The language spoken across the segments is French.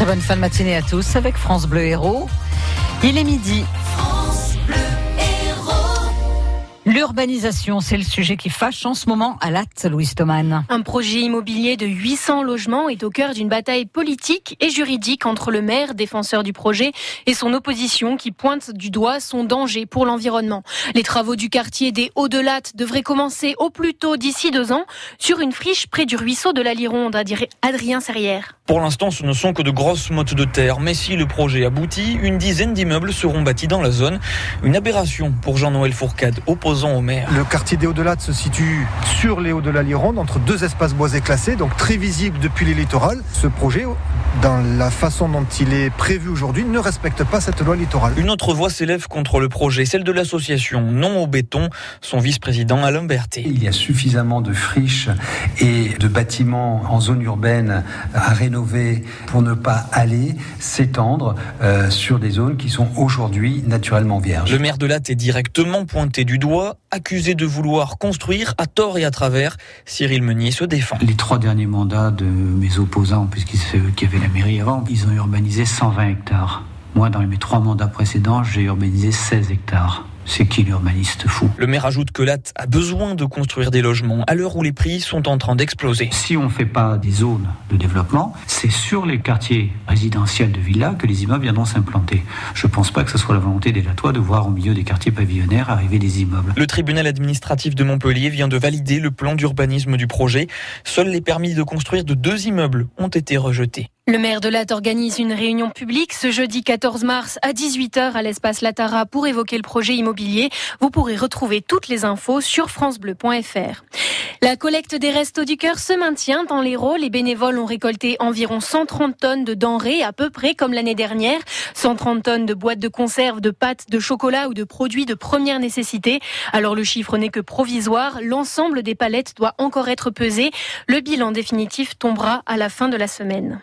Très bonne fin de matinée à tous avec France Bleu Héros. Il est midi. L'urbanisation, c'est le sujet qui fâche en ce moment à Latte, Louis Thoman. Un projet immobilier de 800 logements est au cœur d'une bataille politique et juridique entre le maire, défenseur du projet, et son opposition qui pointe du doigt son danger pour l'environnement. Les travaux du quartier des Hauts-de-Latte devraient commencer au plus tôt d'ici deux ans sur une friche près du ruisseau de la Lironde, Adrien Serrière. Pour l'instant, ce ne sont que de grosses mottes de terre, mais si le projet aboutit, une dizaine d'immeubles seront bâtis dans la zone. Une aberration pour Jean-Noël Fourcade, opposant le quartier des Hauts-de-Latte se situe sur les Hauts de la Lironde, entre deux espaces boisés classés, donc très visible depuis les littorales. Ce projet, dans la façon dont il est prévu aujourd'hui, ne respecte pas cette loi littorale. Une autre voix s'élève contre le projet, celle de l'association Non au béton, son vice-président Alain Berthet. Il y a suffisamment de friches et de bâtiments en zone urbaine à rénover pour ne pas aller s'étendre euh, sur des zones qui sont aujourd'hui naturellement vierges. Le maire de Latte est directement pointé du doigt accusé de vouloir construire à tort et à travers. Cyril Meunier se défend. Les trois derniers mandats de mes opposants, puisqu'ils qui avaient la mairie avant, ils ont urbanisé 120 hectares. Moi, dans mes trois mandats précédents, j'ai urbanisé 16 hectares. C'est qui l'urbaniste fou? Le maire ajoute que Latte a besoin de construire des logements à l'heure où les prix sont en train d'exploser. Si on ne fait pas des zones de développement, c'est sur les quartiers résidentiels de villas que les immeubles viendront s'implanter. Je ne pense pas que ce soit la volonté des Latois de voir au milieu des quartiers pavillonnaires arriver des immeubles. Le tribunal administratif de Montpellier vient de valider le plan d'urbanisme du projet. Seuls les permis de construire de deux immeubles ont été rejetés. Le maire de Latte organise une réunion publique ce jeudi 14 mars à 18h à l'espace Latara pour évoquer le projet immobilier. Vous pourrez retrouver toutes les infos sur francebleu.fr. La collecte des restos du cœur se maintient dans l'Hérault. Les bénévoles ont récolté environ 130 tonnes de denrées, à peu près comme l'année dernière. 130 tonnes de boîtes de conserve, de pâtes, de chocolat ou de produits de première nécessité. Alors le chiffre n'est que provisoire. L'ensemble des palettes doit encore être pesé. Le bilan définitif tombera à la fin de la semaine.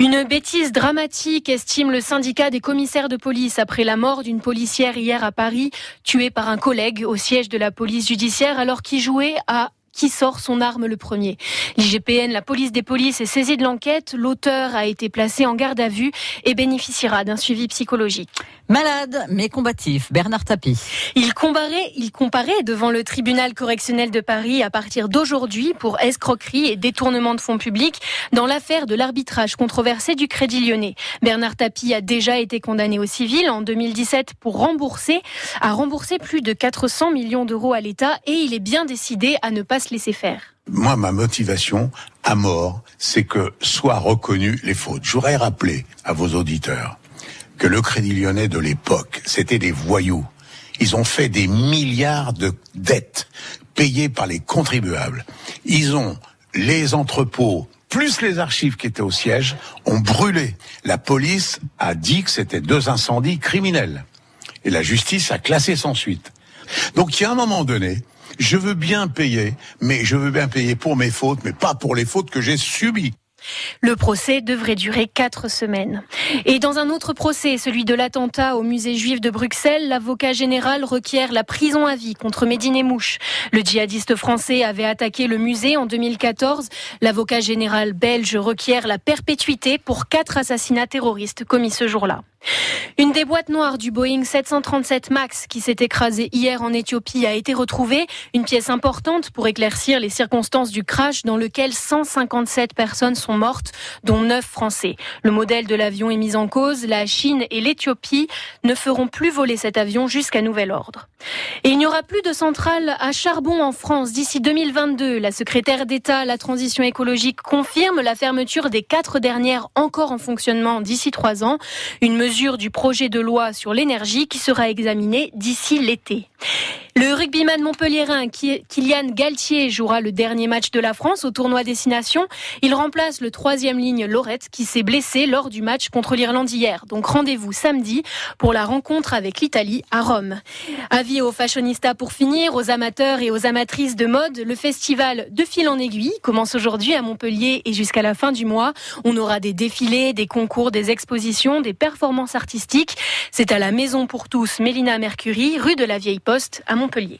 Une bêtise dramatique, estime le syndicat des commissaires de police après la mort d'une policière hier à Paris, tuée par un collègue au siège de la police judiciaire alors qu'il jouait à qui sort son arme le premier. L'IGPN, la police des polices, est saisie de l'enquête. L'auteur a été placé en garde à vue et bénéficiera d'un suivi psychologique. Malade mais combatif, Bernard Tapie. Il comparait, il comparait devant le tribunal correctionnel de Paris à partir d'aujourd'hui pour escroquerie et détournement de fonds publics dans l'affaire de l'arbitrage controversé du Crédit Lyonnais. Bernard Tapie a déjà été condamné au civil en 2017 pour rembourser, à rembourser plus de 400 millions d'euros à l'État et il est bien décidé à ne pas se laisser faire. Moi, ma motivation à mort, c'est que soient reconnues les fautes. J'aurais rappelé à vos auditeurs que le Crédit Lyonnais de l'époque, c'était des voyous. Ils ont fait des milliards de dettes payées par les contribuables. Ils ont les entrepôts plus les archives qui étaient au siège ont brûlé. La police a dit que c'était deux incendies criminels. Et la justice a classé sans suite. Donc il y a un moment donné, je veux bien payer, mais je veux bien payer pour mes fautes, mais pas pour les fautes que j'ai subies. Le procès devrait durer quatre semaines. Et dans un autre procès, celui de l'attentat au musée juif de Bruxelles, l'avocat général requiert la prison à vie contre Médine Mouche. Le djihadiste français avait attaqué le musée en 2014. L'avocat général belge requiert la perpétuité pour quatre assassinats terroristes commis ce jour-là. Une des boîtes noires du Boeing 737 MAX qui s'est écrasée hier en Éthiopie a été retrouvée, une pièce importante pour éclaircir les circonstances du crash dans lequel 157 personnes sont mortes, dont 9 Français. Le modèle de l'avion est mis en cause, la Chine et l'Éthiopie ne feront plus voler cet avion jusqu'à nouvel ordre. Et il n'y aura plus de centrales à charbon en France d'ici 2022. La secrétaire d'État à la transition écologique confirme la fermeture des quatre dernières encore en fonctionnement d'ici trois ans. Une mesure du projet de loi sur l'énergie qui sera examinée d'ici l'été. Le rugbyman montpelliérain Kylian Galtier jouera le dernier match de la France au tournoi Destination. Il remplace le troisième ligne Lorette qui s'est blessé lors du match contre l'Irlande hier. Donc rendez-vous samedi pour la rencontre avec l'Italie à Rome. Avis aux fashionistas pour finir, aux amateurs et aux amatrices de mode, le festival de fil en aiguille commence aujourd'hui à Montpellier et jusqu'à la fin du mois. On aura des défilés, des concours, des expositions, des performances artistiques. C'est à la Maison pour tous Mélina Mercury, rue de la Vieille Poste à Montpellier.